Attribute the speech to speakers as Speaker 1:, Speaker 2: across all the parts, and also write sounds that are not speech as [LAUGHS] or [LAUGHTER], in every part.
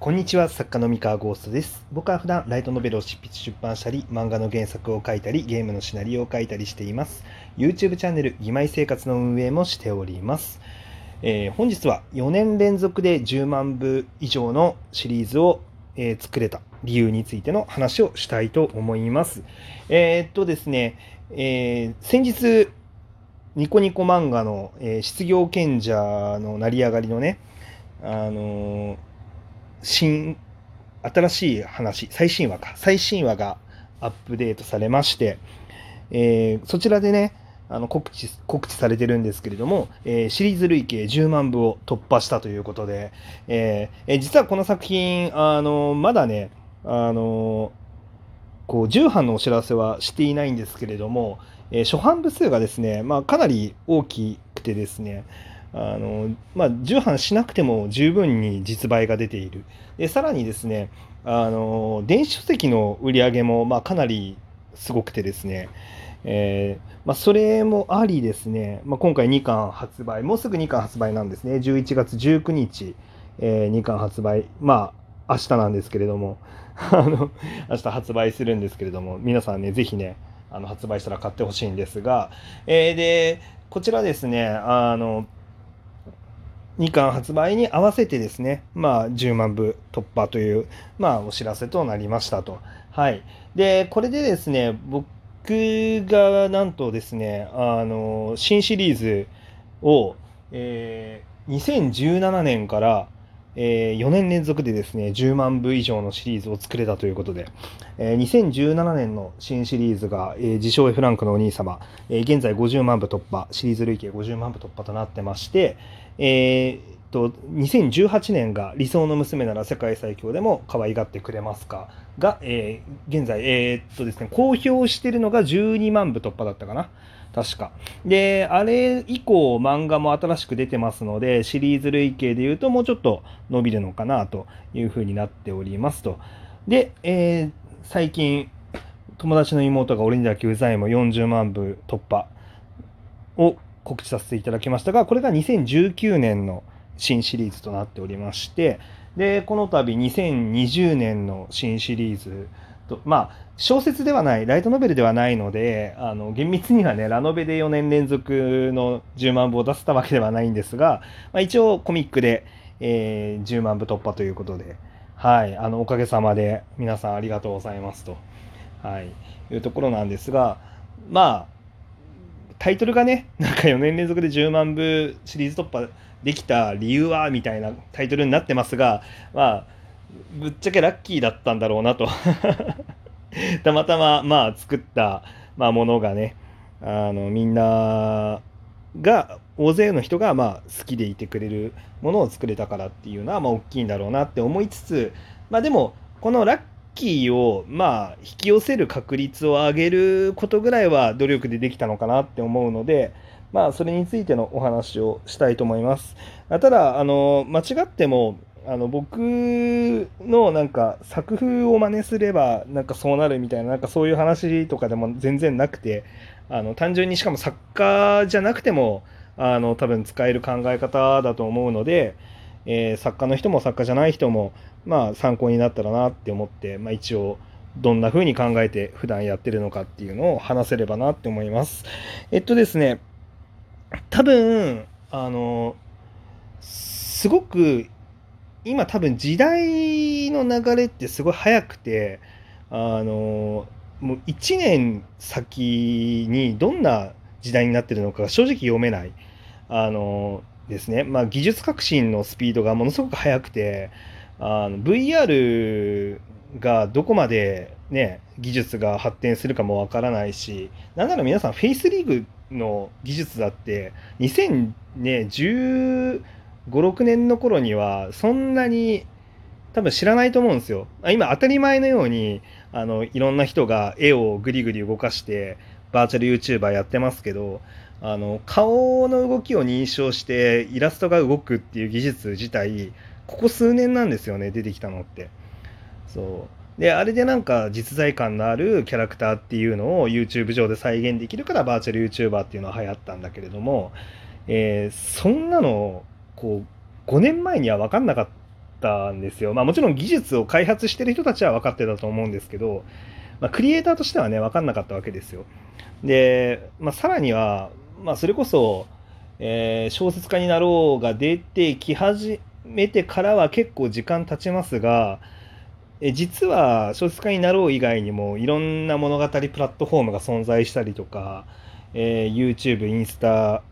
Speaker 1: こんにちは、作家の三河ゴーストです。僕は普段ライトノベルを執筆出版したり、漫画の原作を書いたり、ゲームのシナリオを書いたりしています。YouTube チャンネル、義妹生活の運営もしております。えー本日は4年連続で10万部以上のシリーズを、えー作れた理由についての話をしたいと思います。えーっとですね、え先日、ニコニコ漫画の、え失業賢者の成り上がりのね、あのー新、新しい話、最新話か、最新話がアップデートされまして、えーそちらでね、あの告知告知されてるんですけれども、えーシリーズ累計10万部を突破したということで、えーえー実はこの作品、あのまだね、あのこう重版のお知らせはしていないんですけれども、え初版部数がですね、まあ、かなり大きくてですね、あのまあ、重版しなくても十分に実売が出ている。でさらにですね、あの電子書籍の売り上げもまあかなりすごくてですね、えーまあ、それもありですね、まあ、今回2巻発売、もうすぐ2巻発売なんですね、11月19日、え2巻発売、まあ明日なんですけれども、[LAUGHS] あの明日発売するんですけれども、皆さんね、ぜひね、あの発売したら買ってほしいんですが、えーで、こちらですね、あの、2巻発売に合わせてですね、まあ、10万部突破という、まあ、お知らせとなりましたと。はい。で、これでですね、僕がなんとですね、あの、新シリーズを、えー2017年から、え4年連続でですね、10万部以上のシリーズを作れたということで、えー2017年の新シリーズが、えー自称 F ランクのお兄様、えー現在50万部突破、シリーズ累計50万部突破となってまして、えーと、2018年が理想の娘なら世界最強でも可愛がってくれますかが、えー現在、えーっとですね、公表しているのが12万部突破だったかな。確か。で、あれ以降漫画も新しく出てますので、シリーズ累計で言うともうちょっと伸びるのかなというふうになっておりますと。で、えー最近、友達の妹が俺にだけうざいも40万部突破を告知させていただきましたが、これが2019年の新シリーズとなっておりまして、で、この度2020年の新シリーズと、まあ、小説ではない、ライトノベルではないので、あの、厳密にはね、ラノベで4年連続の10万部を出せたわけではないんですが、まあ、一応コミックで、えー10万部突破ということで、はい、あの、おかげさまで皆さんありがとうございますと、はい、いうところなんですが、まあ、タイトルがね、なんか4年連続で10万部シリーズ突破できた理由はみたいなタイトルになってますが、まあ、ぶっちゃけラッキーだったんだろうなと。[LAUGHS] たまたま、まあ、作った、まあ、ものがね、あの、みんなが、大勢の人が、まあ、好きでいてくれるものを作れたからっていうのは、まあ、大きいんだろうなって思いつつ、まあ、でも、このラッキーを、まあ、引き寄せる確率を上げることぐらいは努力でできたのかなって思うので、まあ、それについてのお話をしたいと思います。ただ、あの、間違っても、あの、僕のなんか作風を真似すれば、なんかそうなるみたいな、なんかそういう話とかでも全然なくて、あの、単純にしかも作家じゃなくても、あの、多分使える考え方だと思うので、えー作家の人も作家じゃない人も、まあ、参考になったらなって思って、まあ、一応、どんな風に考えて普段やってるのかっていうのを話せればなって思います。えっとですね、多分、あの、すごく、今多分時代の流れってすごい早くて、あの、もう1年先にどんな時代になってるのか正直読めない。あのですね、まあ、技術革新のスピードがものすごく速くて、あの VR がどこまで、ね、技術が発展するかもわからないし、なんなら皆さん、フェイスリーグの技術だって、2015、56年の頃には、そんなに多分知らないと思うんですよ。今、当たり前のように、あのいろんな人が絵をぐりぐり動かして、バーチャル YouTuber やってますけど、あの顔の動きを認証してイラストが動くっていう技術自体ここ数年なんですよね出てきたのってそうであれでなんか実在感のあるキャラクターっていうのを YouTube 上で再現できるからバーチャル YouTuber っていうのは流行ったんだけれども、えーそんなのこう5年前には分かんなかったんですよ。まあもちろん技術を開発してる人たちは分かってたと思うんですけど、まあ、クリエイターとしてはね、分かんなかったわけですよ。で、まあ、さらには、まあ、それこそ、えー、小説家になろうが出てき始めてからは結構時間経ちますが、え実は小説家になろう以外にもいろんな物語プラットフォームが存在したりとか、えー、YouTube、インスタ、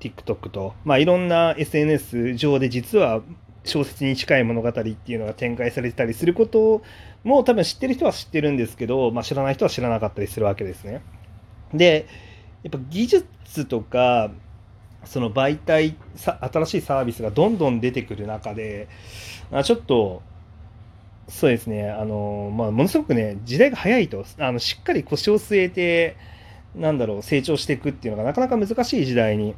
Speaker 1: TikTok と、まあ、いろんな SNS 上で実は小説に近い物語っていうのが展開されてたりすることも多分知ってる人は知ってるんですけど、まあ、知らない人は知らなかったりするわけですね。でやっぱ技術とかその媒体新しいサービスがどんどん出てくる中でちょっとそうですねあの、まあ、ものすごくね時代が早いとあのしっかり腰を据えてなんだろう成長していくっていうのがなかなか難しい時代に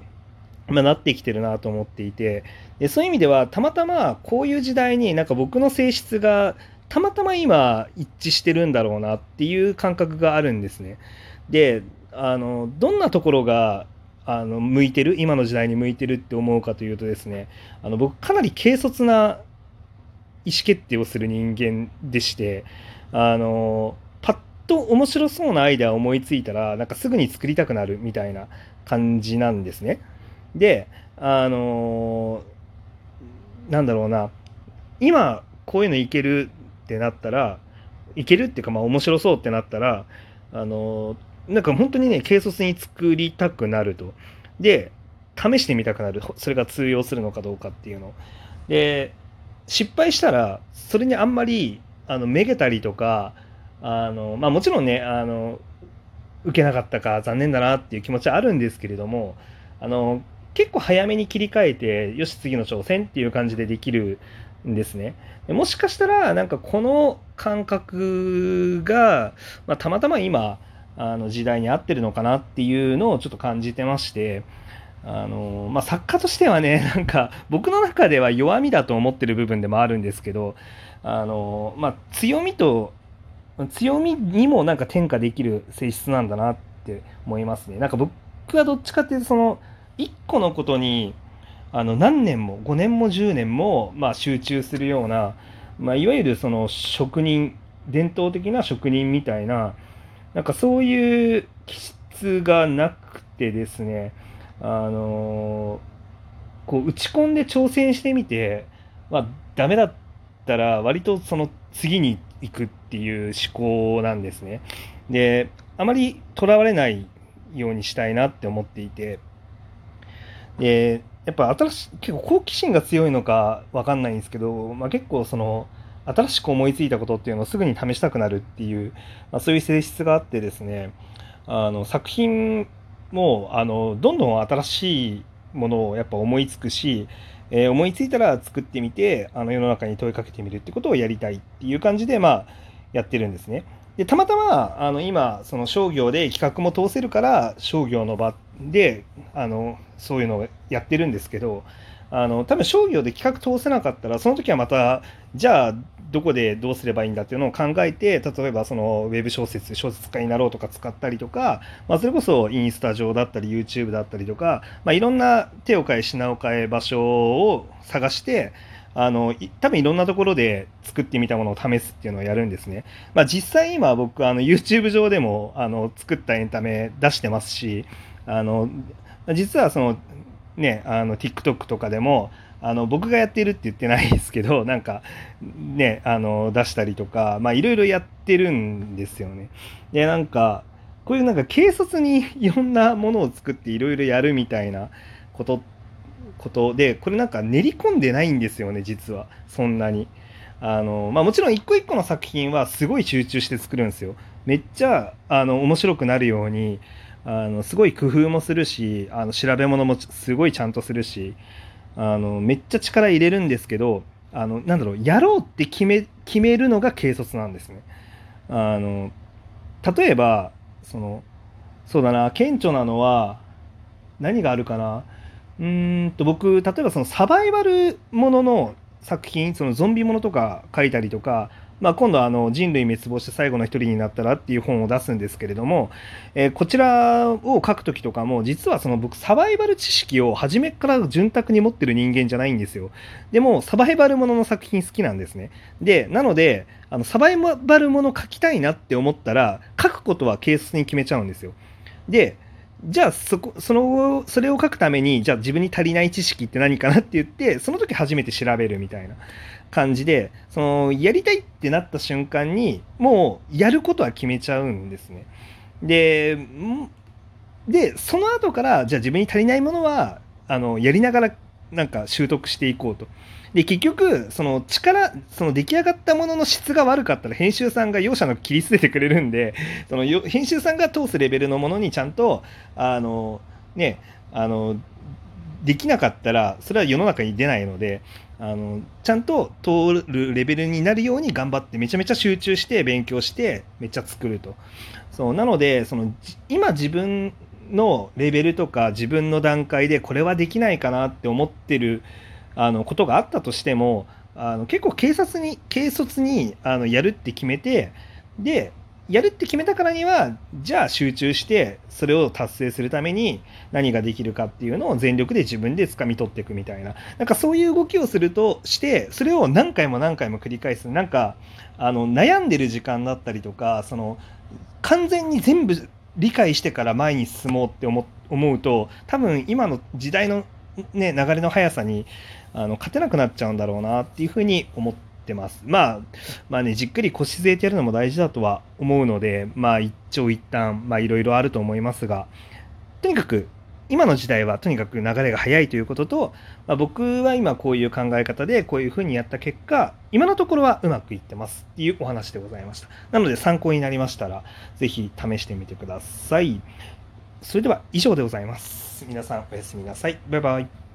Speaker 1: まあ、なってきてるなと思っていてでそういう意味ではたまたまこういう時代になんか僕の性質がたまたま今一致してるんだろうなっていう感覚があるんですね。であのどんなところがあの向いてる？今の時代に向いてるって思うかというとですねあの僕かなり軽率な意思決定をする人間でしてあのパッと面白そうなアイデアを思いついたらなんかすぐに作りたくなるみたいな感じなんですね。で、あのー、なんだろうな、今、こういうのいけるってなったら、いけるっていうか、まあ、面白そうってなったら、あのー、なんか本当にね、軽率に作りたくなると。で、試してみたくなる。それが通用するのかどうかっていうの。で、失敗したら、それにあんまり、あの、めげたりとか、あの、まあもちろんね、あの、受けなかったか残念だなっていう気持ちはあるんですけれども、あの、結構早めに切り替えて、よし、次の挑戦っていう感じでできるんですね。もしかしたら、なんかこの感覚が、まあ、たまたま今、あの時代に合ってるのかなっていうのをちょっと感じてまして、あのまあ、作家としてはね、[LAUGHS] なんか僕の中では弱みだと思ってる部分でもあるんですけど、あのまあ、強みと、強みにもなんか転化できる性質なんだなって思いますね。なんか僕はどっちかっていうと、その、1個のことにあの何年も5年も10年も、まあ、集中するような、まあ、いわゆるその職人伝統的な職人みたいななんかそういう気質がなくてですねあのこう打ち込んで挑戦してみて、まあ、ダメだったら割とその次に行くっていう思考なんですね。であまりとらわれないようにしたいなって思っていてでやっぱ新しい結構好奇心が強いのか分かんないんですけど、まあ、結構その新しく思いついたことっていうのをすぐに試したくなるっていう、まあ、そういう性質があってですねあの作品もあのどんどん新しいものをやっぱ思いつくし、えー、思いついたら作ってみてあの世の中に問いかけてみるってことをやりたいっていう感じでまあやってるんですね。でたまたまあの今その商業で企画も通せるから商業の場であのそういうのをやってるんですけどあの多分商業で企画通せなかったらその時はまたじゃあどこでどうすればいいんだっていうのを考えて例えばそのウェブ小説小説家になろうとか使ったりとか、まあ、それこそインスタ上だったり YouTube だったりとか、まあ、いろんな手を変え品を変え場所を探してあの多分いろんなところで作ってみたものを試すっていうのをやるんですね。まあ、実際今僕あの YouTube 上でもあの作ったエンタメ出してますしあの実はそのねあの TikTok とかでもあの僕がやってるって言ってないですけど [LAUGHS] なんかねあの出したりとかまあいろいろやってるんですよね。でなんかこういうなんか軽率にいろんなものを作っていろいろやるみたいなことことでこれなんか練り込んでないんですよね実はそんなに。あのまあ、もちろん一個一個の作品はすごい集中して作るんですよ。めっちゃあの面白くなるようにあのすごい工夫もするしあの調べ物もすごいちゃんとするしあのめっちゃ力入れるんですけどあのなんだろうやろうって決め決めるのが軽率なんですね。あの例えばそのそうだな顕著なのは何があるかな？うんと僕例えばそのサバイバルものの作品そのゾンビものとか書いたりとかまあ、今度はあの人類滅亡して最後の一人になったらっていう本を出すんですけれども、えー、こちらを書く時とかも実はその僕サバイバル知識を初めから潤沢に持ってる人間じゃないんですよ。でもサバイバルものの作品好きなんですね。でなのであのサバイバルもの書きたいなって思ったら書くことは軽率に決めちゃうんですよ。でじゃあそこそのそれを書くためにじゃあ自分に足りない知識って何かなって言ってその時初めて調べるみたいな感じでそのやりたいってなった瞬間にもうやることは決めちゃうんですね。ででその後からじゃあ自分に足りないものはあのやりながらなんか習得していこうと。で結局その力その出来上がったものの質が悪かったら編集さんが容赦なく切り捨ててくれるんで [LAUGHS] その編集さんが通すレベルのものにちゃんとあのねあのできなかったらそれは世の中に出ないのであのちゃんと通るレベルになるように頑張ってめちゃめちゃ集中して勉強してめっちゃ作るとそうなのでその今自分のレベルとか自分の段階でこれはできないかなって思ってるあのことがあったとしてもあの結構警察に軽率にあのやるって決めてでやるって決めたからにはじゃあ集中してそれを達成するために何ができるかっていうのを全力で自分で掴み取っていくみたいな。なんかそういう動きをするとしてそれを何回も何回も繰り返す。なんかあの悩んでる時間だったりとかその完全に全部理解してから前に進もうって思うと多分今の時代の、ね、流れの速さにあの勝てなくなっちゃうんだろうなっていうふうに思ってます。まあ、まあね、じっくり腰据えてやるのも大事だとは思うので、まあ一長一短、まあいろいろあると思いますが、とにかく今の時代はとにかく流れが速いということと、まあ、僕は今こういう考え方でこういうふうにやった結果、今のところはうまくいってますっていうお話でございました。なので参考になりましたら、是非試してみてください。それでは以上でございます。皆さんおやすみなさい。バイバイ。